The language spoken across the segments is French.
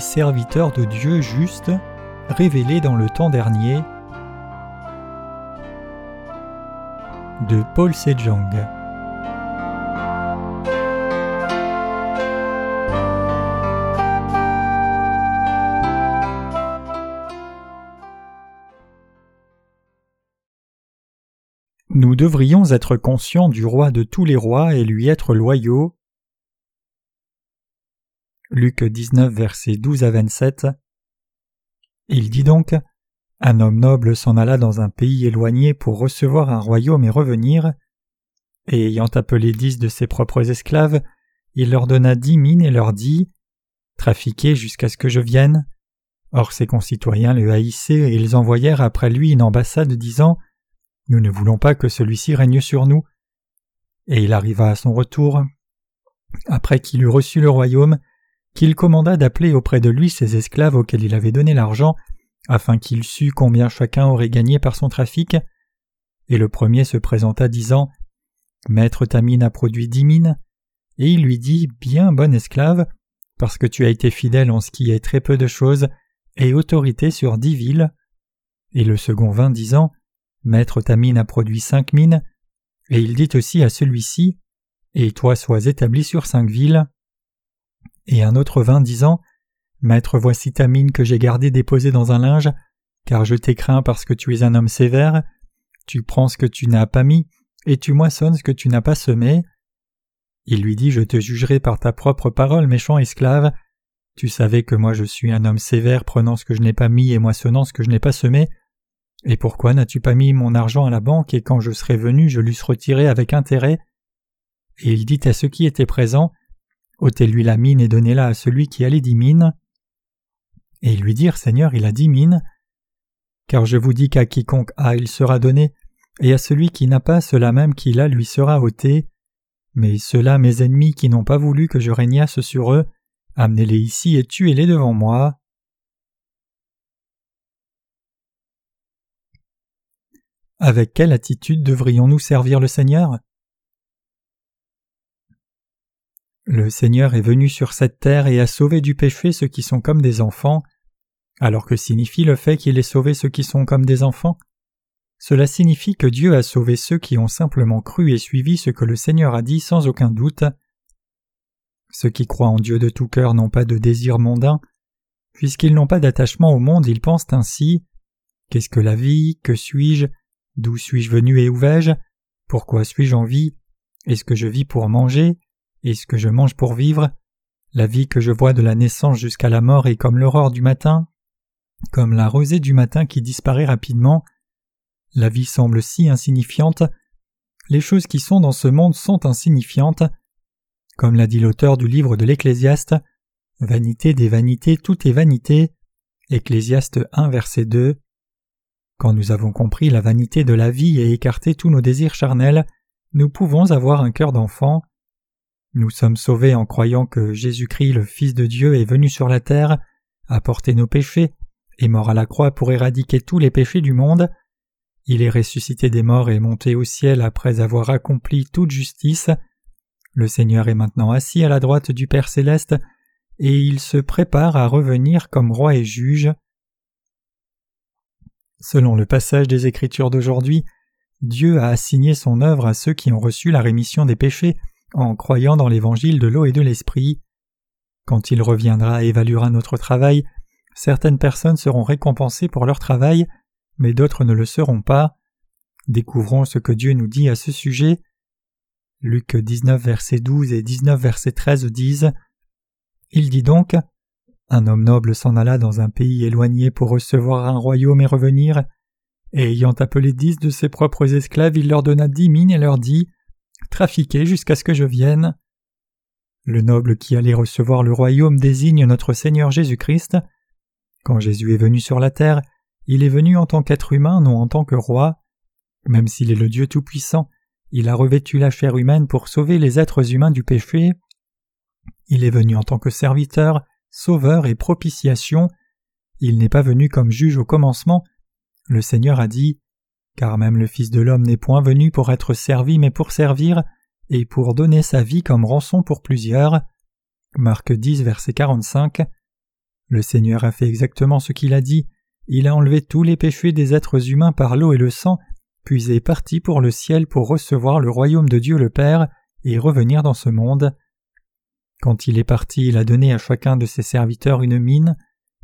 serviteurs de Dieu juste, révélés dans le temps dernier. De Paul Sejong. Nous devrions être conscients du roi de tous les rois et lui être loyaux. Luc 19, versets 12 à 27. Il dit donc Un homme noble s'en alla dans un pays éloigné pour recevoir un royaume et revenir. Et ayant appelé dix de ses propres esclaves, il leur donna dix mines et leur dit Trafiquez jusqu'à ce que je vienne. Or ses concitoyens le haïssaient et ils envoyèrent après lui une ambassade disant nous ne voulons pas que celui-ci règne sur nous. Et il arriva à son retour, après qu'il eut reçu le royaume, qu'il commanda d'appeler auprès de lui ses esclaves auxquels il avait donné l'argent, afin qu'il sût combien chacun aurait gagné par son trafic. Et le premier se présenta disant Maître ta mine a produit dix mines. Et il lui dit Bien bon esclave, parce que tu as été fidèle en ce qui est très peu de choses, et autorité sur dix villes. Et le second vint disant Maître ta mine a produit cinq mines, et il dit aussi à celui-ci Et toi sois établi sur cinq villes. Et un autre vint disant Maître, voici ta mine que j'ai gardée déposée dans un linge, car je t'ai craint parce que tu es un homme sévère. Tu prends ce que tu n'as pas mis, et tu moissonnes ce que tu n'as pas semé. Il lui dit Je te jugerai par ta propre parole, méchant esclave. Tu savais que moi je suis un homme sévère, prenant ce que je n'ai pas mis et moissonnant ce que je n'ai pas semé. Et pourquoi n'as-tu pas mis mon argent à la banque et quand je serais venu je l'eusse retiré avec intérêt Et il dit à ceux qui étaient présents ôtez-lui la mine et donnez-la à celui qui a les dix mines. Et lui dirent Seigneur, il a dix mines. Car je vous dis qu'à quiconque a, il sera donné, et à celui qui n'a pas, cela même qu'il a lui sera ôté. Mais ceux-là, mes ennemis, qui n'ont pas voulu que je régnasse sur eux, amenez-les ici et tuez-les devant moi. Avec quelle attitude devrions-nous servir le Seigneur? Le Seigneur est venu sur cette terre et a sauvé du péché ceux qui sont comme des enfants. Alors que signifie le fait qu'il ait sauvé ceux qui sont comme des enfants? Cela signifie que Dieu a sauvé ceux qui ont simplement cru et suivi ce que le Seigneur a dit sans aucun doute. Ceux qui croient en Dieu de tout cœur n'ont pas de désir mondain. Puisqu'ils n'ont pas d'attachement au monde, ils pensent ainsi. Qu'est-ce que la vie? Que suis-je? D'où suis-je venu et où vais-je? Pourquoi suis-je en vie? Est-ce que je vis pour manger? Est-ce que je mange pour vivre La vie que je vois de la naissance jusqu'à la mort est comme l'aurore du matin, comme la rosée du matin qui disparaît rapidement. La vie semble si insignifiante. Les choses qui sont dans ce monde sont insignifiantes. Comme l'a dit l'auteur du livre de l'Ecclésiaste, Vanité des vanités, tout est vanité. Ecclésiaste 1 verset 2. Quand nous avons compris la vanité de la vie et écarté tous nos désirs charnels, nous pouvons avoir un cœur d'enfant. Nous sommes sauvés en croyant que Jésus-Christ, le Fils de Dieu, est venu sur la terre, a porté nos péchés, est mort à la croix pour éradiquer tous les péchés du monde. Il est ressuscité des morts et monté au ciel après avoir accompli toute justice. Le Seigneur est maintenant assis à la droite du Père céleste, et il se prépare à revenir comme roi et juge. Selon le passage des Écritures d'aujourd'hui, Dieu a assigné son œuvre à ceux qui ont reçu la rémission des péchés en croyant dans l'évangile de l'eau et de l'esprit. Quand il reviendra et évaluera notre travail, certaines personnes seront récompensées pour leur travail, mais d'autres ne le seront pas. Découvrons ce que Dieu nous dit à ce sujet. Luc 19 verset 12 et 19 verset 13 disent Il dit donc un homme noble s'en alla dans un pays éloigné pour recevoir un royaume et revenir, et ayant appelé dix de ses propres esclaves, il leur donna dix mines et leur dit Trafiquez jusqu'à ce que je vienne. Le noble qui allait recevoir le royaume désigne notre Seigneur Jésus-Christ. Quand Jésus est venu sur la terre, il est venu en tant qu'être humain, non en tant que roi. Même s'il est le Dieu Tout-Puissant, il a revêtu la chair humaine pour sauver les êtres humains du péché. Il est venu en tant que serviteur, sauveur et propitiation. Il n'est pas venu comme juge au commencement. Le Seigneur a dit Car même le Fils de l'homme n'est point venu pour être servi, mais pour servir, et pour donner sa vie comme rançon pour plusieurs. Marc 10, verset 45. Le Seigneur a fait exactement ce qu'il a dit, il a enlevé tous les péchés des êtres humains par l'eau et le sang, puis est parti pour le ciel pour recevoir le royaume de Dieu le Père et revenir dans ce monde. Quand il est parti, il a donné à chacun de ses serviteurs une mine,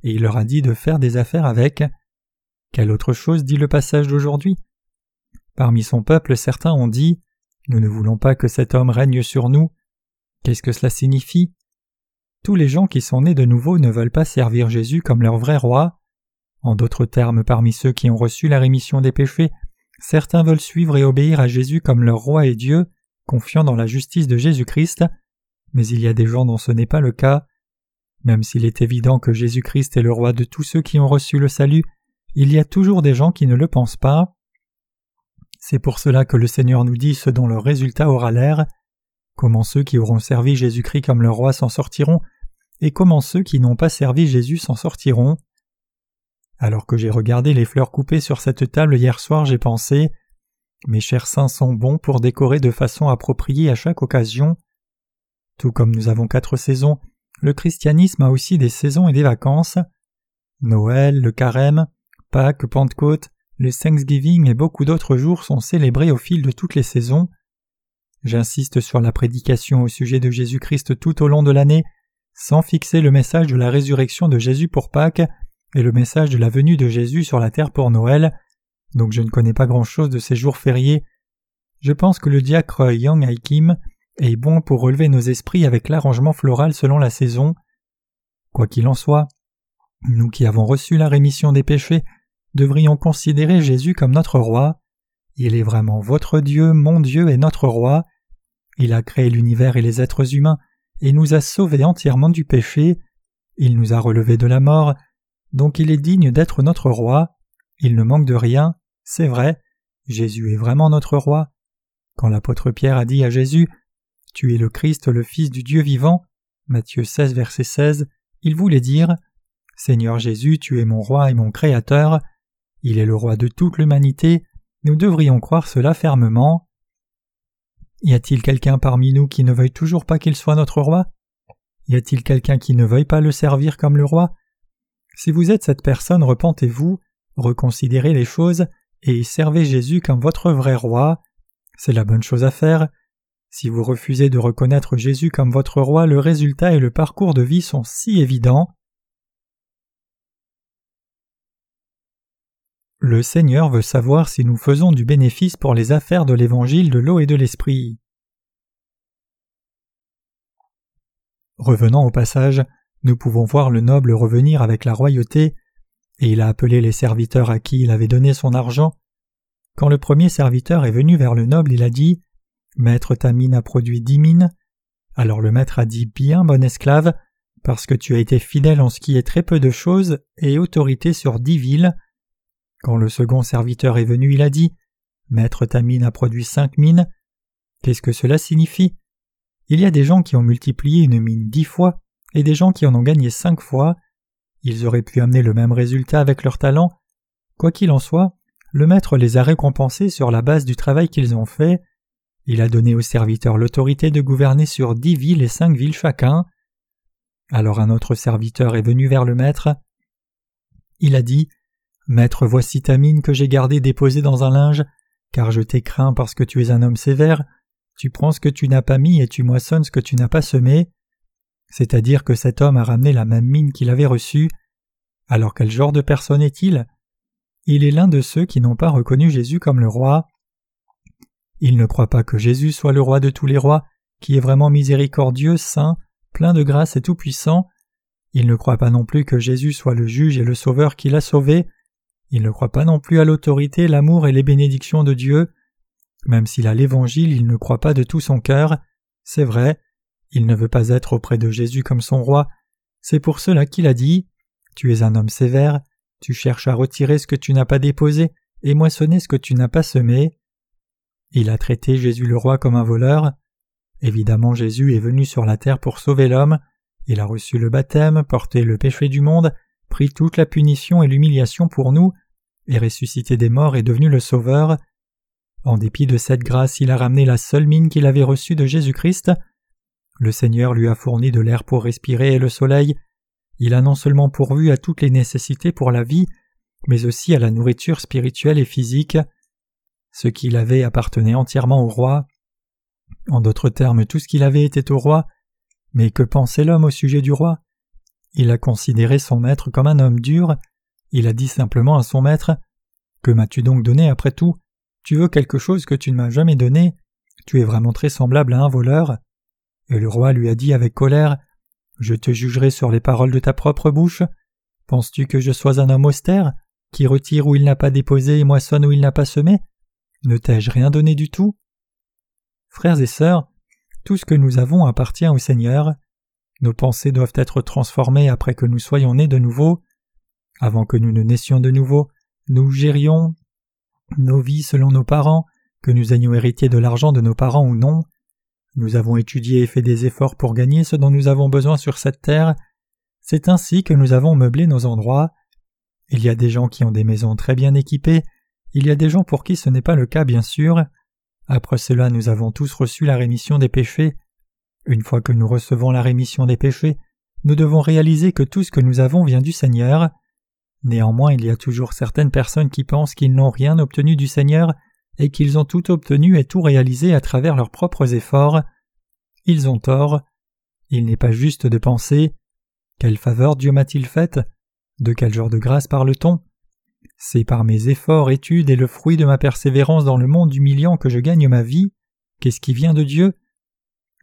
et il leur a dit de faire des affaires avec. Quelle autre chose dit le passage d'aujourd'hui? Parmi son peuple, certains ont dit Nous ne voulons pas que cet homme règne sur nous. Qu'est-ce que cela signifie? Tous les gens qui sont nés de nouveau ne veulent pas servir Jésus comme leur vrai roi. En d'autres termes, parmi ceux qui ont reçu la rémission des péchés, certains veulent suivre et obéir à Jésus comme leur roi et Dieu, confiant dans la justice de Jésus-Christ, mais il y a des gens dont ce n'est pas le cas. Même s'il est évident que Jésus-Christ est le roi de tous ceux qui ont reçu le salut, il y a toujours des gens qui ne le pensent pas. C'est pour cela que le Seigneur nous dit ce dont le résultat aura l'air, comment ceux qui auront servi Jésus-Christ comme leur roi s'en sortiront, et comment ceux qui n'ont pas servi Jésus s'en sortiront. Alors que j'ai regardé les fleurs coupées sur cette table hier soir, j'ai pensé Mes chers saints sont bons pour décorer de façon appropriée à chaque occasion. Tout comme nous avons quatre saisons, le christianisme a aussi des saisons et des vacances. Noël, le carême, Pâques, Pentecôte, le Thanksgiving et beaucoup d'autres jours sont célébrés au fil de toutes les saisons. J'insiste sur la prédication au sujet de Jésus-Christ tout au long de l'année, sans fixer le message de la résurrection de Jésus pour Pâques et le message de la venue de Jésus sur la terre pour Noël, donc je ne connais pas grand-chose de ces jours fériés. Je pense que le diacre Yang Haikim est bon pour relever nos esprits avec l'arrangement floral selon la saison. Quoi qu'il en soit, nous qui avons reçu la rémission des péchés devrions considérer Jésus comme notre roi. Il est vraiment votre Dieu, mon Dieu et notre roi. Il a créé l'univers et les êtres humains et nous a sauvés entièrement du péché. Il nous a relevés de la mort donc il est digne d'être notre roi. Il ne manque de rien, c'est vrai. Jésus est vraiment notre roi. Quand l'apôtre Pierre a dit à Jésus Tu es le Christ, le Fils du Dieu vivant, Matthieu 16, verset 16, il voulait dire Seigneur Jésus, tu es mon roi et mon Créateur. Il est le roi de toute l'humanité. Nous devrions croire cela fermement. Y a-t-il quelqu'un parmi nous qui ne veuille toujours pas qu'il soit notre roi? Y a-t-il quelqu'un qui ne veuille pas le servir comme le roi? Si vous êtes cette personne, repentez-vous, reconsidérez les choses et servez Jésus comme votre vrai roi. C'est la bonne chose à faire. Si vous refusez de reconnaître Jésus comme votre roi, le résultat et le parcours de vie sont si évidents. Le Seigneur veut savoir si nous faisons du bénéfice pour les affaires de l'évangile de l'eau et de l'esprit. Revenons au passage, nous pouvons voir le noble revenir avec la royauté, et il a appelé les serviteurs à qui il avait donné son argent. Quand le premier serviteur est venu vers le noble, il a dit Maître, ta mine a produit dix mines. Alors le maître a dit Bien, bon esclave, parce que tu as été fidèle en ce qui est très peu de choses et autorité sur dix villes. Quand le second serviteur est venu, il a dit Maître, ta mine a produit cinq mines. Qu'est-ce que cela signifie? Il y a des gens qui ont multiplié une mine dix fois, et des gens qui en ont gagné cinq fois. Ils auraient pu amener le même résultat avec leur talent. Quoi qu'il en soit, le maître les a récompensés sur la base du travail qu'ils ont fait. Il a donné aux serviteurs l'autorité de gouverner sur dix villes et cinq villes chacun. Alors un autre serviteur est venu vers le maître. Il a dit Maître, voici ta mine que j'ai gardée déposée dans un linge, car je t'ai craint parce que tu es un homme sévère. Tu prends ce que tu n'as pas mis et tu moissonnes ce que tu n'as pas semé c'est-à-dire que cet homme a ramené la même mine qu'il avait reçue. Alors quel genre de personne est-il? Il est l'un de ceux qui n'ont pas reconnu Jésus comme le roi. Il ne croit pas que Jésus soit le roi de tous les rois, qui est vraiment miséricordieux, saint, plein de grâce et tout-puissant. Il ne croit pas non plus que Jésus soit le juge et le sauveur qui l'a sauvé. Il ne croit pas non plus à l'autorité, l'amour et les bénédictions de Dieu. Même s'il a l'Évangile, il ne croit pas de tout son cœur. C'est vrai, il ne veut pas être auprès de Jésus comme son roi. C'est pour cela qu'il a dit Tu es un homme sévère, tu cherches à retirer ce que tu n'as pas déposé et moissonner ce que tu n'as pas semé. Il a traité Jésus le roi comme un voleur. Évidemment, Jésus est venu sur la terre pour sauver l'homme. Il a reçu le baptême, porté le péché du monde, pris toute la punition et l'humiliation pour nous, ressuscité des morts et devenu le Sauveur. En dépit de cette grâce, il a ramené la seule mine qu'il avait reçue de Jésus-Christ, le Seigneur lui a fourni de l'air pour respirer et le soleil. il a non seulement pourvu à toutes les nécessités pour la vie, mais aussi à la nourriture spirituelle et physique. Ce qu'il avait appartenait entièrement au roi. En d'autres termes, tout ce qu'il avait était au roi. Mais que pensait l'homme au sujet du roi? Il a considéré son maître comme un homme dur. Il a dit simplement à son maître Que m'as-tu donc donné après tout? Tu veux quelque chose que tu ne m'as jamais donné? Tu es vraiment très semblable à un voleur. Et le roi lui a dit avec colère Je te jugerai sur les paroles de ta propre bouche. Penses-tu que je sois un homme austère, qui retire où il n'a pas déposé et moissonne où il n'a pas semé? Ne t'ai-je rien donné du tout? Frères et sœurs, tout ce que nous avons appartient au Seigneur. Nos pensées doivent être transformées après que nous soyons nés de nouveau. Avant que nous ne naissions de nouveau, nous gérions nos vies selon nos parents, que nous ayons hérité de l'argent de nos parents ou non. Nous avons étudié et fait des efforts pour gagner ce dont nous avons besoin sur cette terre. C'est ainsi que nous avons meublé nos endroits. Il y a des gens qui ont des maisons très bien équipées, il y a des gens pour qui ce n'est pas le cas bien sûr. Après cela nous avons tous reçu la rémission des péchés. Une fois que nous recevons la rémission des péchés, nous devons réaliser que tout ce que nous avons vient du Seigneur. Néanmoins il y a toujours certaines personnes qui pensent qu'ils n'ont rien obtenu du Seigneur et qu'ils ont tout obtenu et tout réalisé à travers leurs propres efforts. Ils ont tort. Il n'est pas juste de penser Quelle faveur Dieu m'a-t-il faite De quel genre de grâce parle-t-on C'est par mes efforts, études et le fruit de ma persévérance dans le monde humiliant que je gagne ma vie. Qu'est-ce qui vient de Dieu?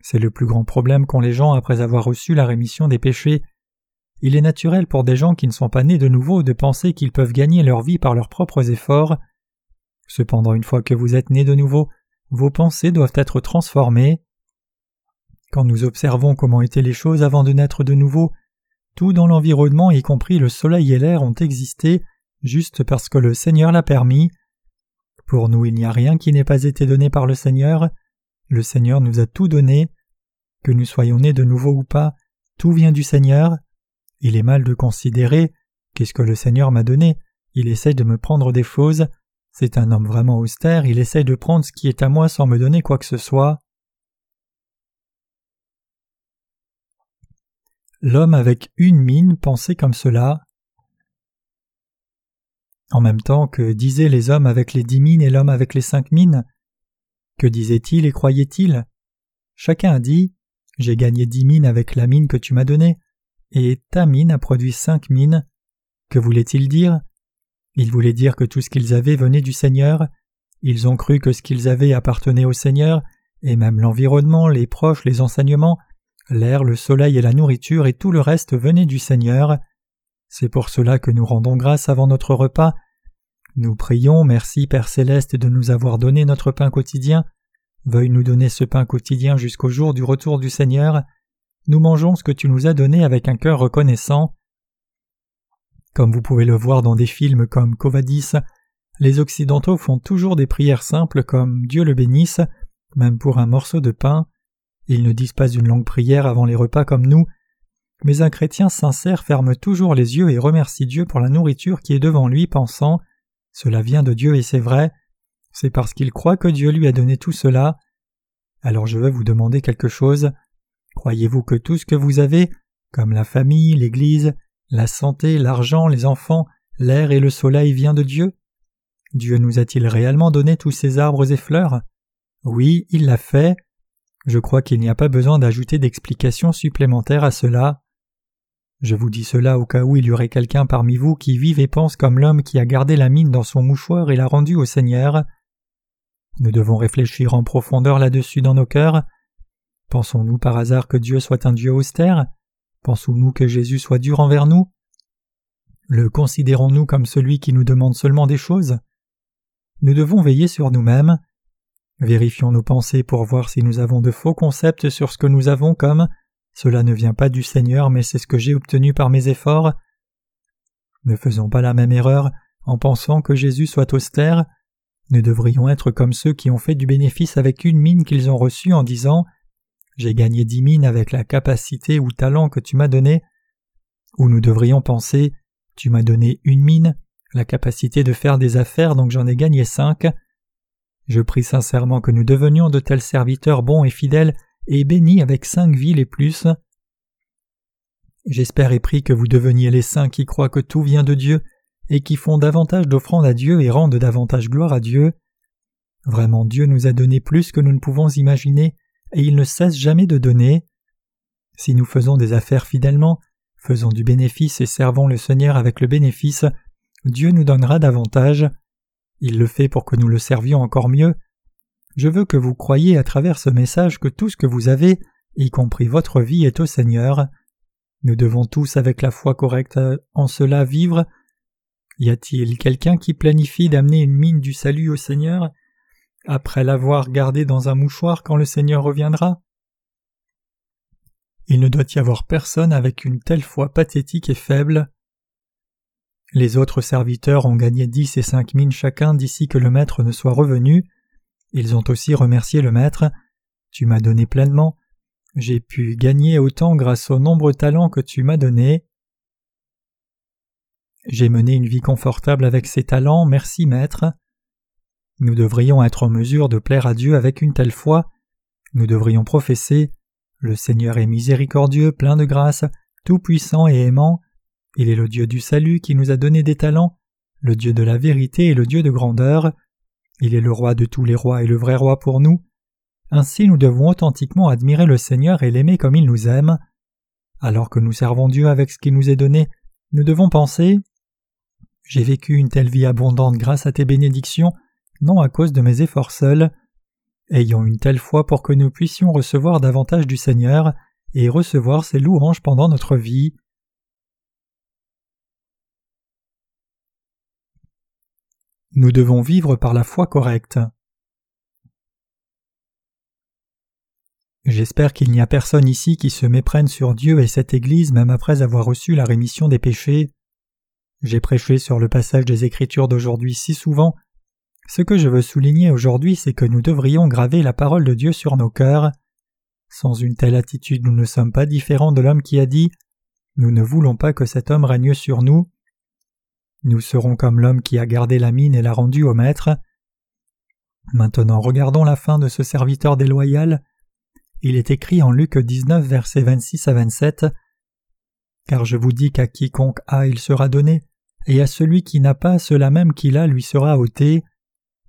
C'est le plus grand problème qu'ont les gens après avoir reçu la rémission des péchés. Il est naturel pour des gens qui ne sont pas nés de nouveau de penser qu'ils peuvent gagner leur vie par leurs propres efforts. Cependant, une fois que vous êtes né de nouveau, vos pensées doivent être transformées. Quand nous observons comment étaient les choses avant de naître de nouveau, tout dans l'environnement, y compris le soleil et l'air, ont existé juste parce que le Seigneur l'a permis. Pour nous, il n'y a rien qui n'ait pas été donné par le Seigneur. Le Seigneur nous a tout donné. Que nous soyons nés de nouveau ou pas, tout vient du Seigneur. Il est mal de considérer qu'est-ce que le Seigneur m'a donné. Il essaie de me prendre des choses. C'est un homme vraiment austère, il essaye de prendre ce qui est à moi sans me donner quoi que ce soit. L'homme avec une mine pensait comme cela. En même temps que disaient les hommes avec les dix mines et l'homme avec les cinq mines Que disaient-ils et croyaient-ils? Chacun a dit J'ai gagné dix mines avec la mine que tu m'as donnée, et ta mine a produit cinq mines. Que voulait-il dire? Ils voulaient dire que tout ce qu'ils avaient venait du Seigneur, ils ont cru que ce qu'ils avaient appartenait au Seigneur, et même l'environnement, les proches, les enseignements, l'air, le soleil et la nourriture et tout le reste venaient du Seigneur. C'est pour cela que nous rendons grâce avant notre repas. Nous prions, merci Père céleste de nous avoir donné notre pain quotidien. Veuille nous donner ce pain quotidien jusqu'au jour du retour du Seigneur. Nous mangeons ce que tu nous as donné avec un cœur reconnaissant. Comme vous pouvez le voir dans des films comme Covadis, les Occidentaux font toujours des prières simples comme Dieu le bénisse, même pour un morceau de pain. Ils ne disent pas une longue prière avant les repas comme nous, mais un chrétien sincère ferme toujours les yeux et remercie Dieu pour la nourriture qui est devant lui, pensant Cela vient de Dieu et c'est vrai, c'est parce qu'il croit que Dieu lui a donné tout cela. Alors je veux vous demander quelque chose. Croyez-vous que tout ce que vous avez, comme la famille, l'Église, la santé, l'argent, les enfants, l'air et le soleil vient de Dieu? Dieu nous a-t-il réellement donné tous ces arbres et fleurs? Oui, il l'a fait. Je crois qu'il n'y a pas besoin d'ajouter d'explications supplémentaires à cela. Je vous dis cela au cas où il y aurait quelqu'un parmi vous qui vive et pense comme l'homme qui a gardé la mine dans son mouchoir et l'a rendue au Seigneur. Nous devons réfléchir en profondeur là-dessus dans nos cœurs. Pensons-nous par hasard que Dieu soit un Dieu austère? Pensons-nous que Jésus soit dur envers nous? Le considérons-nous comme celui qui nous demande seulement des choses? Nous devons veiller sur nous-mêmes. Vérifions nos pensées pour voir si nous avons de faux concepts sur ce que nous avons comme cela ne vient pas du Seigneur mais c'est ce que j'ai obtenu par mes efforts. Ne faisons pas la même erreur en pensant que Jésus soit austère. Nous devrions être comme ceux qui ont fait du bénéfice avec une mine qu'ils ont reçue en disant j'ai gagné dix mines avec la capacité ou talent que tu m'as donné, ou nous devrions penser tu m'as donné une mine, la capacité de faire des affaires donc j'en ai gagné cinq. Je prie sincèrement que nous devenions de tels serviteurs bons et fidèles et bénis avec cinq villes et plus. J'espère et prie que vous deveniez les saints qui croient que tout vient de Dieu et qui font davantage d'offrandes à Dieu et rendent davantage gloire à Dieu. Vraiment Dieu nous a donné plus que nous ne pouvons imaginer, et il ne cesse jamais de donner. Si nous faisons des affaires fidèlement, faisons du bénéfice et servons le Seigneur avec le bénéfice, Dieu nous donnera davantage. Il le fait pour que nous le servions encore mieux. Je veux que vous croyiez à travers ce message que tout ce que vous avez, y compris votre vie, est au Seigneur. Nous devons tous avec la foi correcte en cela vivre. Y a-t-il quelqu'un qui planifie d'amener une mine du salut au Seigneur? Après l'avoir gardée dans un mouchoir quand le Seigneur reviendra Il ne doit y avoir personne avec une telle foi pathétique et faible. Les autres serviteurs ont gagné dix et cinq mines chacun d'ici que le maître ne soit revenu. Ils ont aussi remercié le maître. Tu m'as donné pleinement. J'ai pu gagner autant grâce aux nombreux talents que tu m'as donnés. J'ai mené une vie confortable avec ces talents, merci maître. Nous devrions être en mesure de plaire à Dieu avec une telle foi. Nous devrions professer Le Seigneur est miséricordieux, plein de grâce, tout-puissant et aimant. Il est le Dieu du salut qui nous a donné des talents, le Dieu de la vérité et le Dieu de grandeur. Il est le roi de tous les rois et le vrai roi pour nous. Ainsi nous devons authentiquement admirer le Seigneur et l'aimer comme il nous aime. Alors que nous servons Dieu avec ce qui nous est donné, nous devons penser J'ai vécu une telle vie abondante grâce à tes bénédictions, non à cause de mes efforts seuls. Ayons une telle foi pour que nous puissions recevoir davantage du Seigneur et recevoir ses louanges pendant notre vie. Nous devons vivre par la foi correcte. J'espère qu'il n'y a personne ici qui se méprenne sur Dieu et cette Église même après avoir reçu la rémission des péchés. J'ai prêché sur le passage des Écritures d'aujourd'hui si souvent ce que je veux souligner aujourd'hui, c'est que nous devrions graver la parole de Dieu sur nos cœurs. Sans une telle attitude, nous ne sommes pas différents de l'homme qui a dit Nous ne voulons pas que cet homme règne sur nous. Nous serons comme l'homme qui a gardé la mine et l'a rendue au maître. Maintenant, regardons la fin de ce serviteur déloyal. Il est écrit en Luc 19, versets 26 à 27. Car je vous dis qu'à quiconque a, il sera donné, et à celui qui n'a pas, cela même qu'il a lui sera ôté.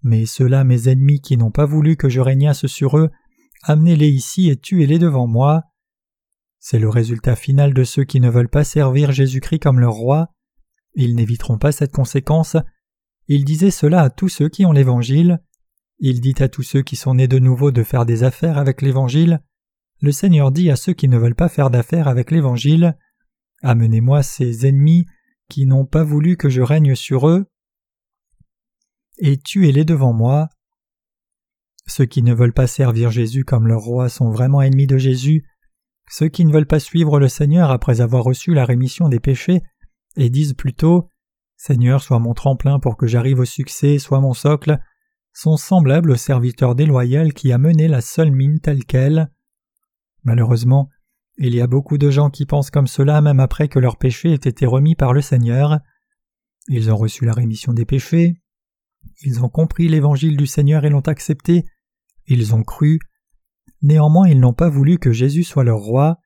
Mais ceux-là, mes ennemis qui n'ont pas voulu que je régnasse sur eux, amenez-les ici et tuez-les devant moi. C'est le résultat final de ceux qui ne veulent pas servir Jésus-Christ comme leur roi. Ils n'éviteront pas cette conséquence. Il disait cela à tous ceux qui ont l'Évangile. Il dit à tous ceux qui sont nés de nouveau de faire des affaires avec l'Évangile. Le Seigneur dit à ceux qui ne veulent pas faire d'affaires avec l'Évangile Amenez-moi ces ennemis qui n'ont pas voulu que je règne sur eux et tuez-les devant moi. Ceux qui ne veulent pas servir Jésus comme leur roi sont vraiment ennemis de Jésus. Ceux qui ne veulent pas suivre le Seigneur après avoir reçu la rémission des péchés et disent plutôt Seigneur, sois mon tremplin pour que j'arrive au succès, sois mon socle, sont semblables au serviteur déloyal qui a mené la seule mine telle qu'elle. Malheureusement, il y a beaucoup de gens qui pensent comme cela même après que leurs péchés aient été remis par le Seigneur. Ils ont reçu la rémission des péchés, ils ont compris l'évangile du Seigneur et l'ont accepté. Ils ont cru. Néanmoins, ils n'ont pas voulu que Jésus soit leur roi.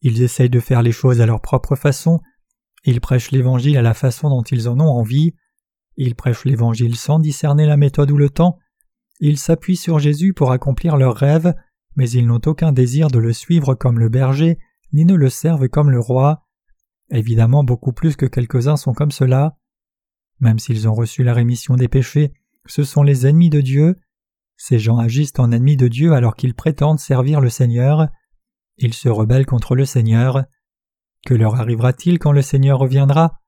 Ils essayent de faire les choses à leur propre façon. Ils prêchent l'évangile à la façon dont ils en ont envie. Ils prêchent l'évangile sans discerner la méthode ou le temps. Ils s'appuient sur Jésus pour accomplir leurs rêves, mais ils n'ont aucun désir de le suivre comme le berger, ni ne le servent comme le roi. Évidemment, beaucoup plus que quelques-uns sont comme cela. Même s'ils ont reçu la rémission des péchés, ce sont les ennemis de Dieu. Ces gens agissent en ennemis de Dieu alors qu'ils prétendent servir le Seigneur. Ils se rebellent contre le Seigneur. Que leur arrivera-t-il quand le Seigneur reviendra?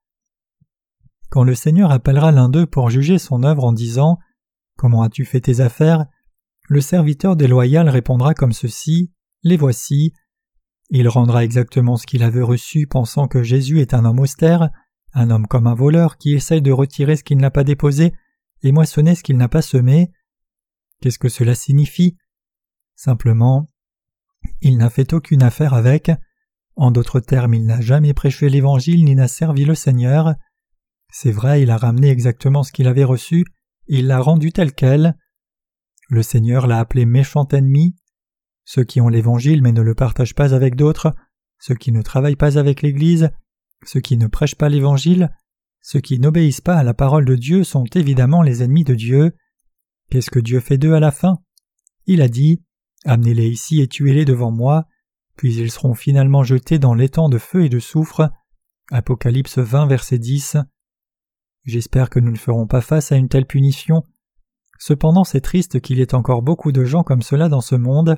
Quand le Seigneur appellera l'un d'eux pour juger son œuvre en disant Comment as-tu fait tes affaires? Le serviteur déloyal répondra comme ceci Les voici. Il rendra exactement ce qu'il avait reçu, pensant que Jésus est un homme austère, un homme comme un voleur qui essaye de retirer ce qu'il n'a pas déposé et moissonner ce qu'il n'a pas semé. Qu'est-ce que cela signifie? Simplement, il n'a fait aucune affaire avec. En d'autres termes, il n'a jamais prêché l'Évangile ni n'a servi le Seigneur. C'est vrai, il a ramené exactement ce qu'il avait reçu, il l'a rendu tel quel. Le Seigneur l'a appelé méchant ennemi. Ceux qui ont l'Évangile mais ne le partagent pas avec d'autres ceux qui ne travaillent pas avec l'Église, ceux qui ne prêchent pas l'Évangile, ceux qui n'obéissent pas à la parole de Dieu sont évidemment les ennemis de Dieu. Qu'est-ce que Dieu fait d'eux à la fin? Il a dit Amenez-les ici et tuez-les devant moi, puis ils seront finalement jetés dans l'étang de feu et de soufre. Apocalypse 20, verset 10. J'espère que nous ne ferons pas face à une telle punition. Cependant, c'est triste qu'il y ait encore beaucoup de gens comme cela dans ce monde.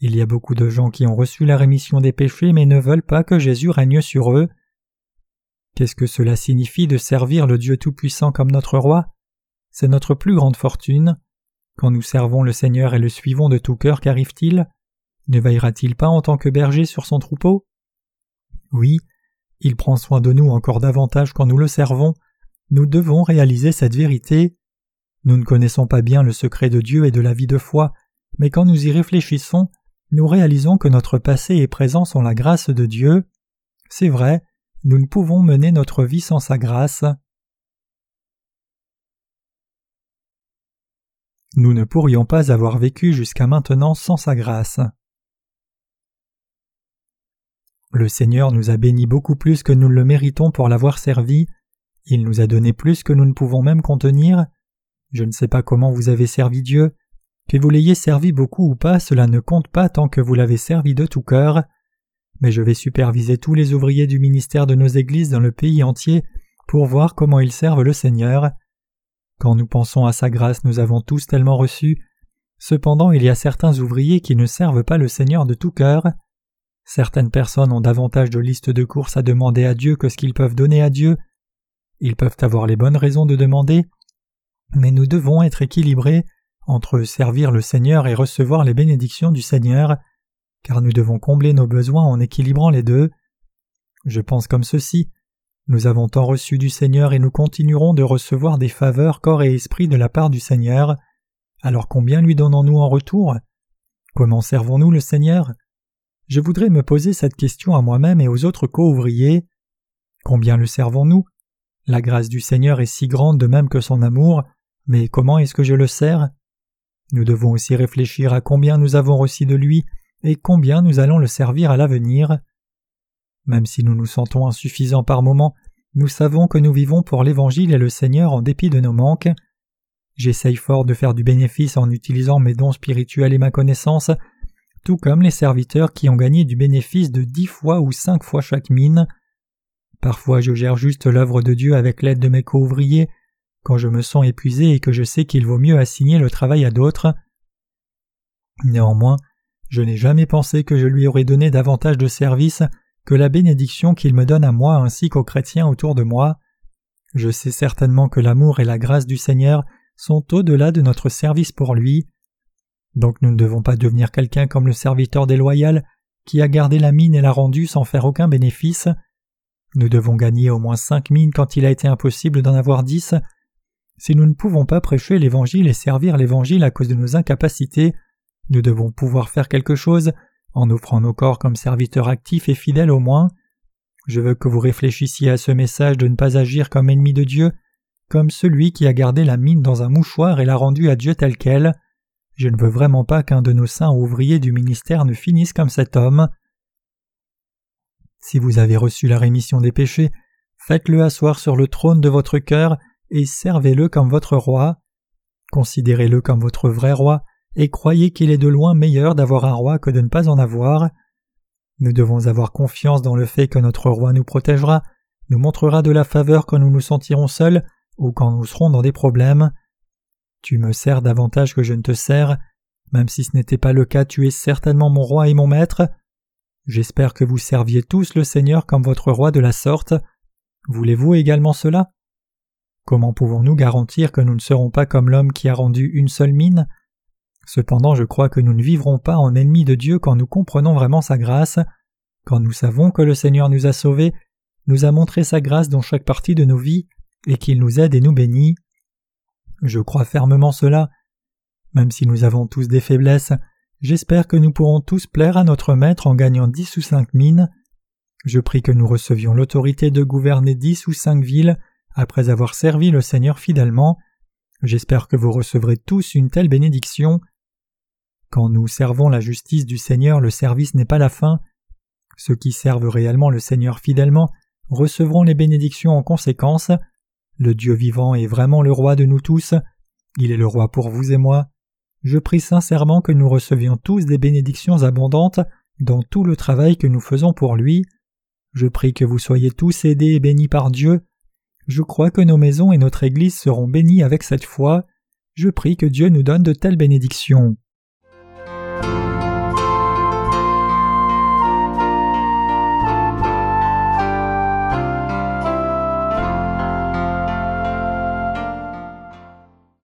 Il y a beaucoup de gens qui ont reçu la rémission des péchés mais ne veulent pas que Jésus règne sur eux. Qu'est-ce que cela signifie de servir le Dieu Tout-Puissant comme notre roi? C'est notre plus grande fortune. Quand nous servons le Seigneur et le suivons de tout cœur, qu'arrive-t-il? Ne veillera-t-il pas en tant que berger sur son troupeau? Oui, il prend soin de nous encore davantage quand nous le servons. Nous devons réaliser cette vérité. Nous ne connaissons pas bien le secret de Dieu et de la vie de foi, mais quand nous y réfléchissons, nous réalisons que notre passé et présent sont la grâce de Dieu. C'est vrai, nous ne pouvons mener notre vie sans sa grâce. Nous ne pourrions pas avoir vécu jusqu'à maintenant sans sa grâce. Le Seigneur nous a bénis beaucoup plus que nous le méritons pour l'avoir servi. Il nous a donné plus que nous ne pouvons même contenir. Je ne sais pas comment vous avez servi Dieu. Que vous l'ayez servi beaucoup ou pas, cela ne compte pas tant que vous l'avez servi de tout cœur. Mais je vais superviser tous les ouvriers du ministère de nos églises dans le pays entier pour voir comment ils servent le Seigneur. Quand nous pensons à sa grâce, nous avons tous tellement reçu. Cependant, il y a certains ouvriers qui ne servent pas le Seigneur de tout cœur. Certaines personnes ont davantage de listes de courses à demander à Dieu que ce qu'ils peuvent donner à Dieu. Ils peuvent avoir les bonnes raisons de demander, mais nous devons être équilibrés entre servir le Seigneur et recevoir les bénédictions du Seigneur, car nous devons combler nos besoins en équilibrant les deux. Je pense comme ceci. Nous avons tant reçu du Seigneur et nous continuerons de recevoir des faveurs corps et esprit de la part du Seigneur. Alors combien lui donnons-nous en retour? Comment servons-nous le Seigneur? Je voudrais me poser cette question à moi-même et aux autres co-ouvriers. Combien le servons-nous? La grâce du Seigneur est si grande de même que son amour, mais comment est-ce que je le sers? Nous devons aussi réfléchir à combien nous avons reçu de lui et combien nous allons le servir à l'avenir. Même si nous nous sentons insuffisants par moments, nous savons que nous vivons pour l'Évangile et le Seigneur en dépit de nos manques. J'essaye fort de faire du bénéfice en utilisant mes dons spirituels et ma connaissance, tout comme les serviteurs qui ont gagné du bénéfice de dix fois ou cinq fois chaque mine. Parfois je gère juste l'œuvre de Dieu avec l'aide de mes co-ouvriers, quand je me sens épuisé et que je sais qu'il vaut mieux assigner le travail à d'autres. Néanmoins, je n'ai jamais pensé que je lui aurais donné davantage de service que la bénédiction qu'il me donne à moi ainsi qu'aux chrétiens autour de moi. Je sais certainement que l'amour et la grâce du Seigneur sont au-delà de notre service pour lui. Donc nous ne devons pas devenir quelqu'un comme le serviteur déloyal qui a gardé la mine et l'a rendue sans faire aucun bénéfice. Nous devons gagner au moins cinq mines quand il a été impossible d'en avoir dix, si nous ne pouvons pas prêcher l'Évangile et servir l'Évangile à cause de nos incapacités, nous devons pouvoir faire quelque chose en offrant nos corps comme serviteurs actifs et fidèles au moins. Je veux que vous réfléchissiez à ce message de ne pas agir comme ennemi de Dieu, comme celui qui a gardé la mine dans un mouchoir et l'a rendue à Dieu telle qu'elle. Je ne veux vraiment pas qu'un de nos saints ouvriers du ministère ne finisse comme cet homme. Si vous avez reçu la rémission des péchés, faites-le asseoir sur le trône de votre cœur et servez-le comme votre roi. Considérez-le comme votre vrai roi, et croyez qu'il est de loin meilleur d'avoir un roi que de ne pas en avoir. Nous devons avoir confiance dans le fait que notre roi nous protégera, nous montrera de la faveur quand nous nous sentirons seuls ou quand nous serons dans des problèmes. Tu me sers davantage que je ne te sers, même si ce n'était pas le cas, tu es certainement mon roi et mon maître. J'espère que vous serviez tous le Seigneur comme votre roi de la sorte. Voulez-vous également cela? Comment pouvons-nous garantir que nous ne serons pas comme l'homme qui a rendu une seule mine? Cependant je crois que nous ne vivrons pas en ennemis de Dieu quand nous comprenons vraiment sa grâce, quand nous savons que le Seigneur nous a sauvés, nous a montré sa grâce dans chaque partie de nos vies, et qu'il nous aide et nous bénit. Je crois fermement cela. Même si nous avons tous des faiblesses, j'espère que nous pourrons tous plaire à notre Maître en gagnant dix ou cinq mines. Je prie que nous recevions l'autorité de gouverner dix ou cinq villes après avoir servi le Seigneur fidèlement. J'espère que vous recevrez tous une telle bénédiction. Quand nous servons la justice du Seigneur, le service n'est pas la fin. Ceux qui servent réellement le Seigneur fidèlement recevront les bénédictions en conséquence. Le Dieu vivant est vraiment le roi de nous tous. Il est le roi pour vous et moi. Je prie sincèrement que nous recevions tous des bénédictions abondantes dans tout le travail que nous faisons pour lui. Je prie que vous soyez tous aidés et bénis par Dieu. Je crois que nos maisons et notre Église seront bénies avec cette foi. Je prie que Dieu nous donne de telles bénédictions.